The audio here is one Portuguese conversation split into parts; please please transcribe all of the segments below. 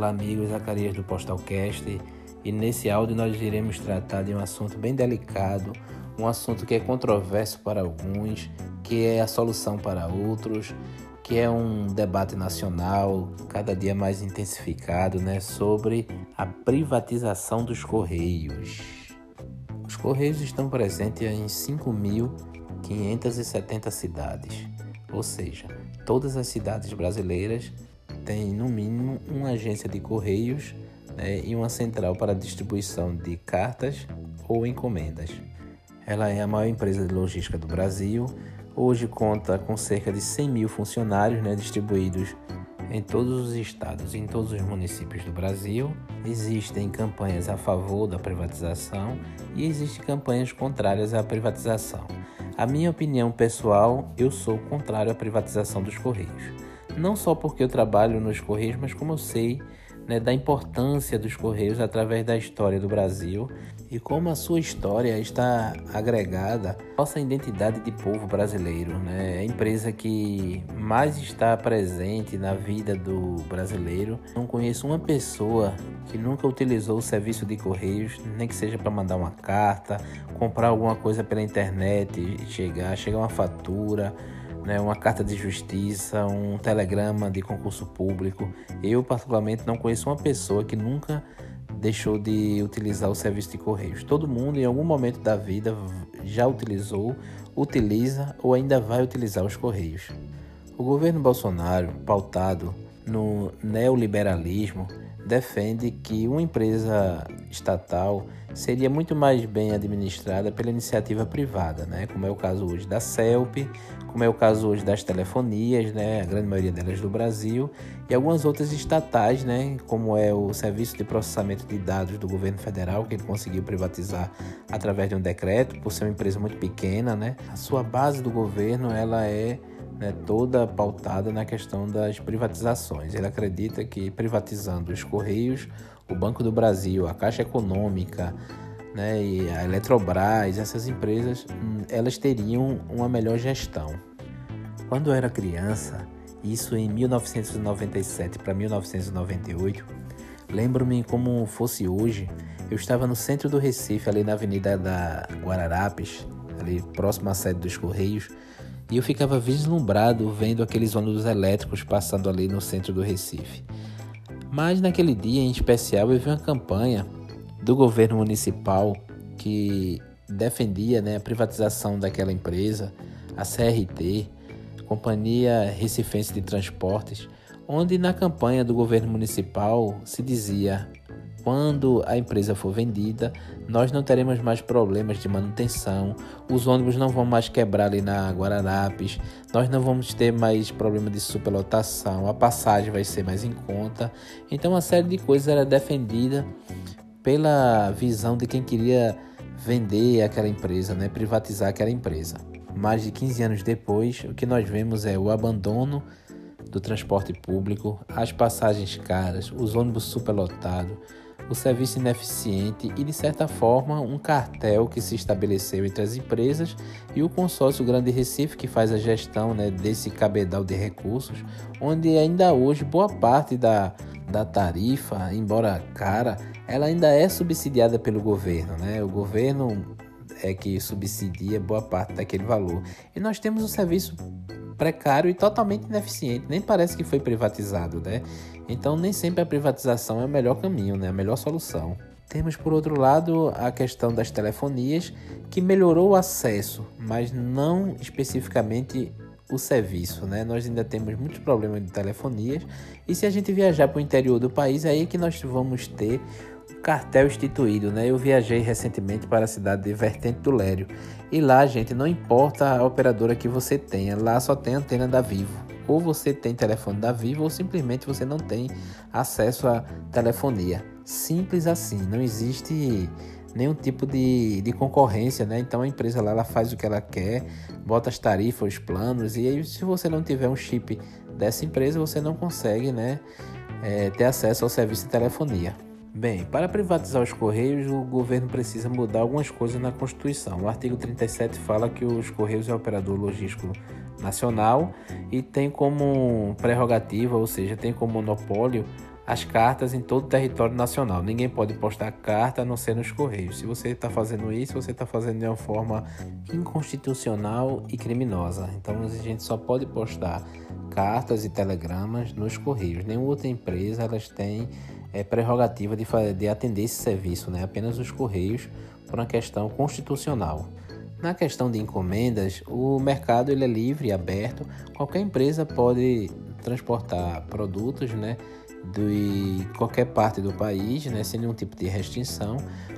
Olá, amigos, Zacarias do Postalcast. E nesse áudio nós iremos tratar de um assunto bem delicado, um assunto que é controverso para alguns, que é a solução para outros, que é um debate nacional cada dia mais intensificado, né, sobre a privatização dos correios. Os correios estão presentes em 5.570 cidades, ou seja, todas as cidades brasileiras têm no mínimo uma agência de correios né, e uma central para distribuição de cartas ou encomendas. Ela é a maior empresa de logística do Brasil. Hoje conta com cerca de 100 mil funcionários né, distribuídos em todos os estados e em todos os municípios do Brasil. Existem campanhas a favor da privatização e existem campanhas contrárias à privatização. A minha opinião pessoal, eu sou contrário à privatização dos Correios. Não só porque eu trabalho nos Correios, mas como eu sei né, da importância dos Correios através da história do Brasil e como a sua história está agregada à nossa identidade de povo brasileiro. Né? É a empresa que mais está presente na vida do brasileiro. Não conheço uma pessoa que nunca utilizou o serviço de Correios, nem que seja para mandar uma carta, comprar alguma coisa pela internet, chegar, chegar uma fatura né, uma carta de justiça, um telegrama de concurso público. Eu, particularmente, não conheço uma pessoa que nunca deixou de utilizar o serviço de correios. Todo mundo, em algum momento da vida, já utilizou, utiliza ou ainda vai utilizar os correios. O governo Bolsonaro, pautado no neoliberalismo, defende que uma empresa estatal seria muito mais bem administrada pela iniciativa privada, né? como é o caso hoje da CELP, como é o caso hoje das telefonias, né? a grande maioria delas do Brasil, e algumas outras estatais, né? como é o Serviço de Processamento de Dados do governo federal, que ele conseguiu privatizar através de um decreto, por ser uma empresa muito pequena. Né? A sua base do governo ela é né, toda pautada na questão das privatizações. Ele acredita que privatizando os Correios, o Banco do Brasil, a Caixa Econômica, né, e a Eletrobras, essas empresas, hum, elas teriam uma melhor gestão. Quando eu era criança, isso em 1997 para 1998, lembro-me como fosse hoje, eu estava no centro do Recife, ali na Avenida da Guararapes, ali próximo à sede dos Correios, e eu ficava vislumbrado vendo aqueles ônibus elétricos passando ali no centro do Recife. Mas naquele dia em especial eu vi uma campanha do governo municipal que defendia né, a privatização daquela empresa, a CRT, Companhia Recifense de Transportes, onde na campanha do governo municipal se dizia quando a empresa for vendida, nós não teremos mais problemas de manutenção, os ônibus não vão mais quebrar ali na Guararapes, nós não vamos ter mais problema de superlotação, a passagem vai ser mais em conta. Então, uma série de coisas era defendida pela visão de quem queria vender aquela empresa, né, privatizar aquela empresa. Mais de 15 anos depois, o que nós vemos é o abandono do transporte público, as passagens caras, os ônibus superlotados, o serviço ineficiente e, de certa forma, um cartel que se estabeleceu entre as empresas e o consórcio Grande Recife, que faz a gestão né, desse cabedal de recursos, onde ainda hoje boa parte da, da tarifa, embora cara, ela ainda é subsidiada pelo governo. Né? O governo é que subsidia boa parte daquele valor. E nós temos um serviço precário e totalmente ineficiente, nem parece que foi privatizado, né? Então nem sempre a privatização é o melhor caminho, né? A melhor solução. Temos por outro lado a questão das telefonias, que melhorou o acesso, mas não especificamente o serviço, né? Nós ainda temos muitos problemas de telefonias e se a gente viajar para o interior do país, é aí que nós vamos ter cartel instituído, né? Eu viajei recentemente para a cidade de Vertente do Lério e lá, gente, não importa a operadora que você tenha, lá só tem antena da Vivo. Ou você tem telefone da Vivo ou simplesmente você não tem acesso à telefonia. Simples assim, não existe nenhum tipo de, de concorrência, né? Então a empresa lá ela faz o que ela quer, bota as tarifas, os planos, e aí se você não tiver um chip dessa empresa, você não consegue, né, é, ter acesso ao serviço de telefonia. Bem, para privatizar os Correios, o governo precisa mudar algumas coisas na Constituição. O artigo 37 fala que os Correios é operador logístico nacional e tem como prerrogativa, ou seja, tem como monopólio as cartas em todo o território nacional. Ninguém pode postar carta a não ser nos Correios. Se você está fazendo isso, você está fazendo de uma forma inconstitucional e criminosa. Então a gente só pode postar cartas e telegramas nos Correios. Nenhuma outra empresa elas tem é, prerrogativa de, de atender esse serviço, né? apenas os Correios, por uma questão constitucional. Na questão de encomendas, o mercado ele é livre e aberto. Qualquer empresa pode transportar produtos, né, de qualquer parte do país, né, sem nenhum tipo de restrição.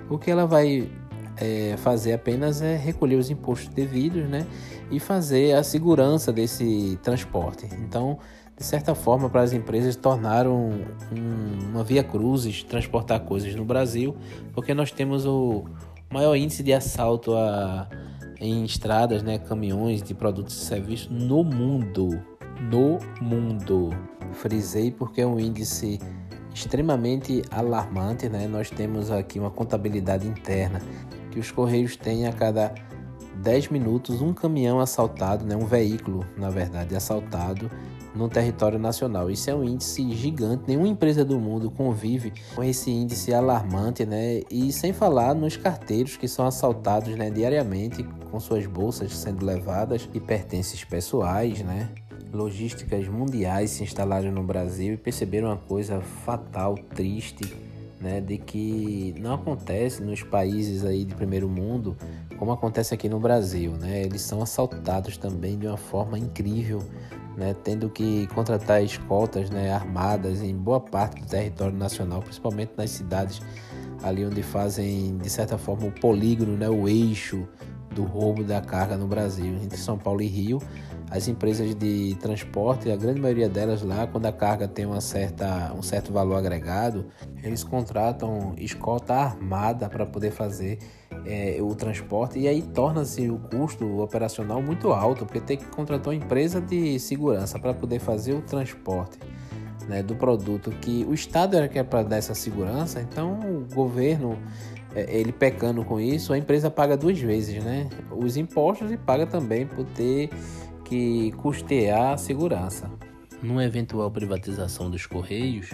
O que ela vai é, fazer apenas é recolher os impostos devidos né, e fazer a segurança desse transporte. Então, de certa forma, para as empresas tornaram um, uma via cruzes transportar coisas no Brasil, porque nós temos o maior índice de assalto a, em estradas, né, caminhões de produtos e serviços no mundo. No mundo. Frisei porque é um índice extremamente alarmante, né? Nós temos aqui uma contabilidade interna que os correios têm a cada 10 minutos um caminhão assaltado, né? Um veículo, na verdade, assaltado no território nacional. Isso é um índice gigante. Nenhuma empresa do mundo convive com esse índice alarmante, né? E sem falar nos carteiros que são assaltados né, diariamente com suas bolsas sendo levadas e pertences pessoais, né? Logísticas mundiais se instalaram no Brasil e perceberam uma coisa fatal, triste, né, de que não acontece nos países aí de primeiro mundo como acontece aqui no Brasil, né? Eles são assaltados também de uma forma incrível, né, tendo que contratar escoltas, né, armadas em boa parte do território nacional, principalmente nas cidades ali onde fazem de certa forma o polígono, né, o eixo do roubo da carga no Brasil, entre São Paulo e Rio as empresas de transporte, a grande maioria delas lá, quando a carga tem uma certa, um certo valor agregado, eles contratam escolta armada para poder fazer é, o transporte e aí torna-se o custo operacional muito alto, porque tem que contratar uma empresa de segurança para poder fazer o transporte. Né, do produto que o Estado era que é para dar essa segurança, então o governo é, ele pecando com isso, a empresa paga duas vezes, né? Os impostos e paga também por ter que custear a segurança. Numa eventual privatização dos Correios,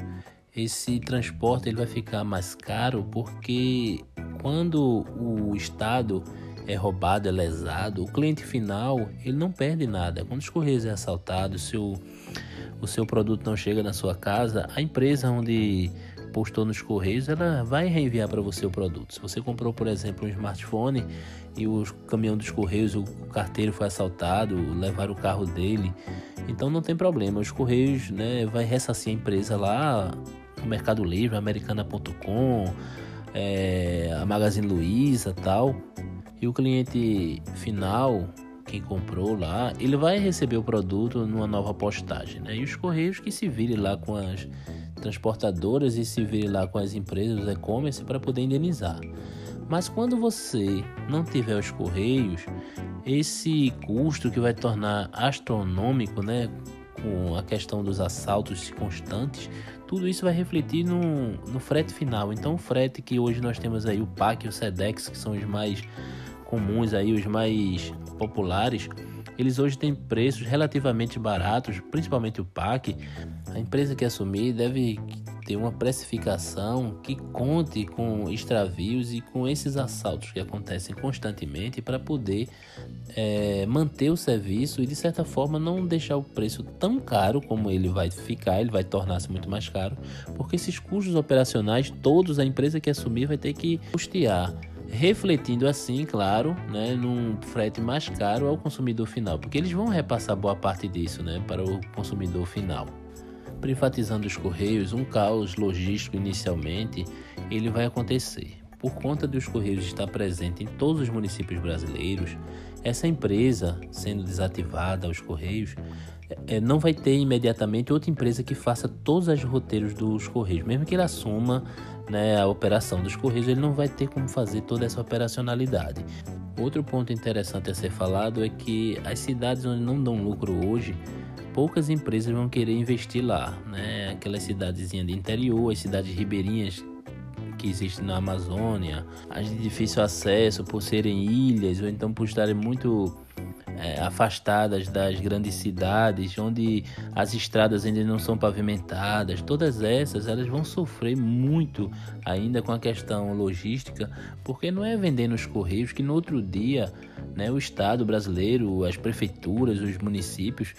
esse transporte ele vai ficar mais caro porque quando o Estado é roubado, é lesado, o cliente final ele não perde nada. Quando os Correios é assaltado, se o, o seu produto não chega na sua casa, a empresa onde postou nos correios, ela vai reenviar para você o produto. Se você comprou, por exemplo, um smartphone e o caminhão dos correios, o carteiro foi assaltado, levaram o carro dele, então não tem problema. Os correios, né, vai ressarcir a empresa lá, o Mercado Livre, Americana.com, é, a Magazine Luiza, tal. E o cliente final, quem comprou lá, ele vai receber o produto numa nova postagem, né? E os correios que se virem lá com as transportadoras e se virem lá com as empresas e-commerce para poder indenizar. Mas quando você não tiver os correios, esse custo que vai tornar astronômico, né, com a questão dos assaltos constantes, tudo isso vai refletir no, no frete final. Então, o frete que hoje nós temos aí, o PAC e o SEDEX, que são os mais comuns aí, os mais populares, eles hoje têm preços relativamente baratos, principalmente o PAC. A empresa que assumir deve ter uma precificação que conte com extravios e com esses assaltos que acontecem constantemente para poder é, manter o serviço e de certa forma não deixar o preço tão caro como ele vai ficar, ele vai tornar-se muito mais caro, porque esses custos operacionais todos a empresa que assumir vai ter que custear refletindo assim, claro, né, num frete mais caro ao consumidor final, porque eles vão repassar boa parte disso, né, para o consumidor final. Privatizando os correios, um caos logístico inicialmente, ele vai acontecer. Por conta dos correios estar presente em todos os municípios brasileiros, essa empresa sendo desativada, os correios, é, não vai ter imediatamente outra empresa que faça todos os roteiros dos correios, mesmo que ele assuma né, a operação dos Correios, ele não vai ter como fazer toda essa operacionalidade. Outro ponto interessante a ser falado é que as cidades onde não dão lucro hoje, poucas empresas vão querer investir lá, né? Aquelas cidadezinhas de interior, as cidades ribeirinhas que existem na Amazônia, as de difícil acesso por serem ilhas ou então por estarem muito é, afastadas das grandes cidades, onde as estradas ainda não são pavimentadas, todas essas elas vão sofrer muito ainda com a questão logística, porque não é vender nos correios que no outro dia né, o Estado brasileiro, as prefeituras, os municípios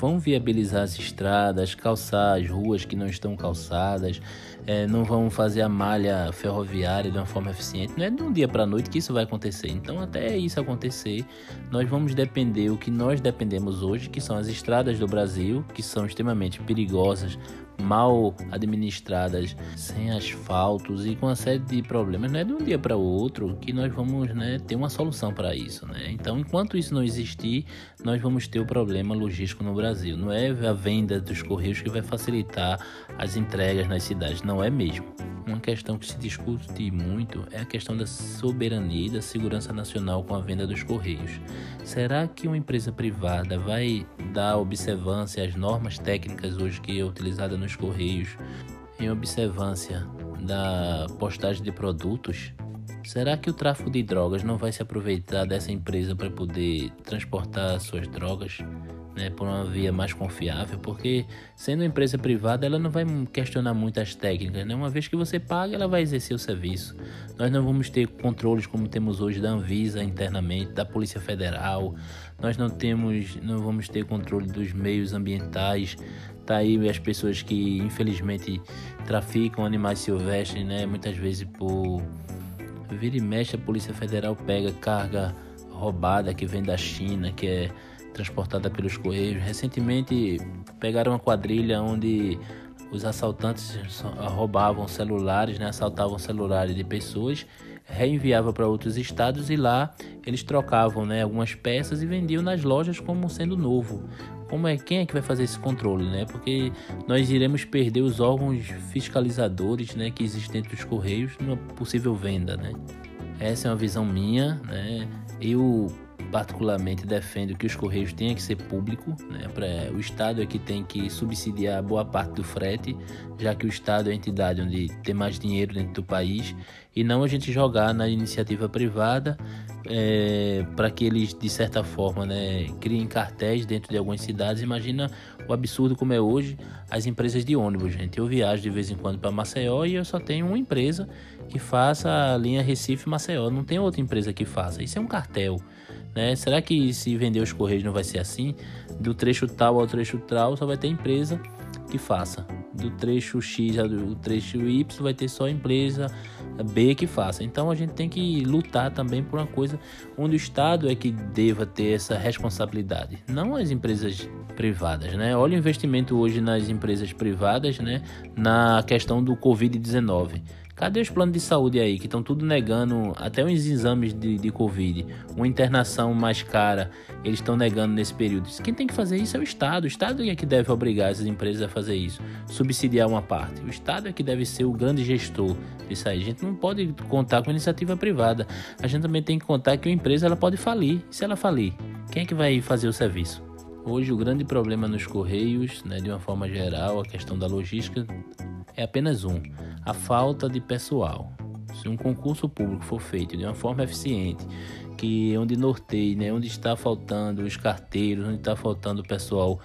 vão viabilizar as estradas, calçar as ruas que não estão calçadas, é, não vão fazer a malha ferroviária de uma forma eficiente. Não é de um dia para a noite que isso vai acontecer. Então, até isso acontecer, nós vamos depender o que nós dependemos hoje, que são as estradas do Brasil, que são extremamente perigosas, mal administradas, sem asfaltos e com uma série de problemas, não é de um dia para o outro que nós vamos né, ter uma solução para isso. Né? Então, enquanto isso não existir, nós vamos ter o problema logístico no Brasil. Não é a venda dos correios que vai facilitar as entregas nas cidades, não é mesmo. Uma questão que se discute muito é a questão da soberania e da segurança nacional com a venda dos correios. Será que uma empresa privada vai dar observância às normas técnicas hoje que é utilizada nos correios em observância da postagem de produtos? Será que o tráfico de drogas não vai se aproveitar dessa empresa para poder transportar suas drogas? Né, por uma via mais confiável, porque sendo uma empresa privada, ela não vai questionar muito as técnicas, né? Uma vez que você paga, ela vai exercer o serviço. Nós não vamos ter controles como temos hoje da Anvisa internamente, da Polícia Federal. Nós não temos, não vamos ter controle dos meios ambientais. Tá aí as pessoas que infelizmente traficam animais silvestres, né? Muitas vezes por vira e mexe a Polícia Federal pega carga roubada que vem da China, que é transportada pelos correios. Recentemente pegaram uma quadrilha onde os assaltantes roubavam celulares, né, assaltavam celulares de pessoas, reenviavam para outros estados e lá eles trocavam né, algumas peças e vendiam nas lojas como sendo novo. Como é quem é que vai fazer esse controle, né? Porque nós iremos perder os órgãos fiscalizadores, né, que existem dentro dos correios numa possível venda, né? Essa é uma visão minha, né? Eu particularmente defendo que os correios tenham que ser público, né? Pra, o Estado é que tem que subsidiar boa parte do frete, já que o Estado é a entidade onde tem mais dinheiro dentro do país, e não a gente jogar na iniciativa privada é, para que eles, de certa forma, né, criem cartéis dentro de algumas cidades. Imagina o absurdo como é hoje as empresas de ônibus, gente. Eu viajo de vez em quando para Maceió e eu só tenho uma empresa que faça a linha Recife-Maceió. Não tem outra empresa que faça. Isso é um cartel. Né? Será que se vender os Correios não vai ser assim? Do trecho tal ao trecho tal só vai ter empresa que faça. Do trecho X ao trecho Y vai ter só empresa B que faça. Então a gente tem que lutar também por uma coisa onde o Estado é que deva ter essa responsabilidade, não as empresas privadas, né? Olha o investimento hoje nas empresas privadas, né? Na questão do Covid-19. Cadê os planos de saúde aí que estão tudo negando até os exames de, de Covid, uma internação mais cara, eles estão negando nesse período. Quem tem que fazer isso é o Estado. O Estado é que deve obrigar essas empresas a fazer isso, subsidiar uma parte. O Estado é que deve ser o grande gestor disso aí. A gente não pode contar com iniciativa privada. A gente também tem que contar que uma empresa ela pode falir. E se ela falir, quem é que vai fazer o serviço? Hoje o grande problema nos correios, né, de uma forma geral, a questão da logística é apenas um: a falta de pessoal. Se um concurso público for feito de uma forma eficiente, que onde norteie, né, onde está faltando os carteiros, onde está faltando o pessoal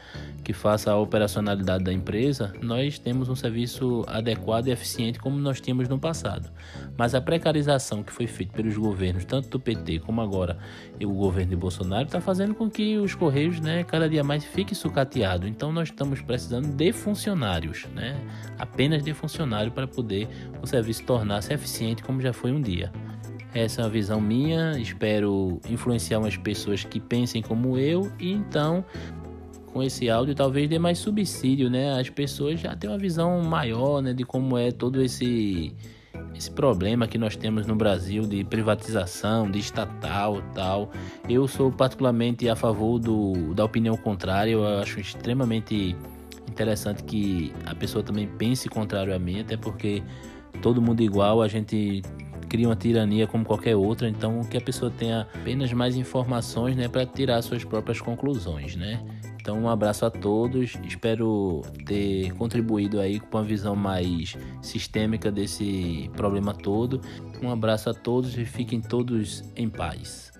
que faça a operacionalidade da empresa, nós temos um serviço adequado e eficiente como nós tínhamos no passado. Mas a precarização que foi feita pelos governos, tanto do PT como agora o governo de Bolsonaro, está fazendo com que os correios, né, cada dia mais fiquem sucateados. Então nós estamos precisando de funcionários, né, apenas de funcionário para poder o serviço tornar-se eficiente como já foi um dia. Essa é uma visão minha, espero influenciar umas pessoas que pensem como eu e então com esse áudio talvez dê mais subsídio, né? As pessoas já têm uma visão maior, né, de como é todo esse esse problema que nós temos no Brasil de privatização, de estatal, tal. Eu sou particularmente a favor do, da opinião contrária. Eu acho extremamente interessante que a pessoa também pense contrário a mim, até porque todo mundo igual, a gente cria uma tirania como qualquer outra, então que a pessoa tenha apenas mais informações, né, para tirar suas próprias conclusões, né? Então, um abraço a todos. Espero ter contribuído aí com uma visão mais sistêmica desse problema todo. Um abraço a todos e fiquem todos em paz.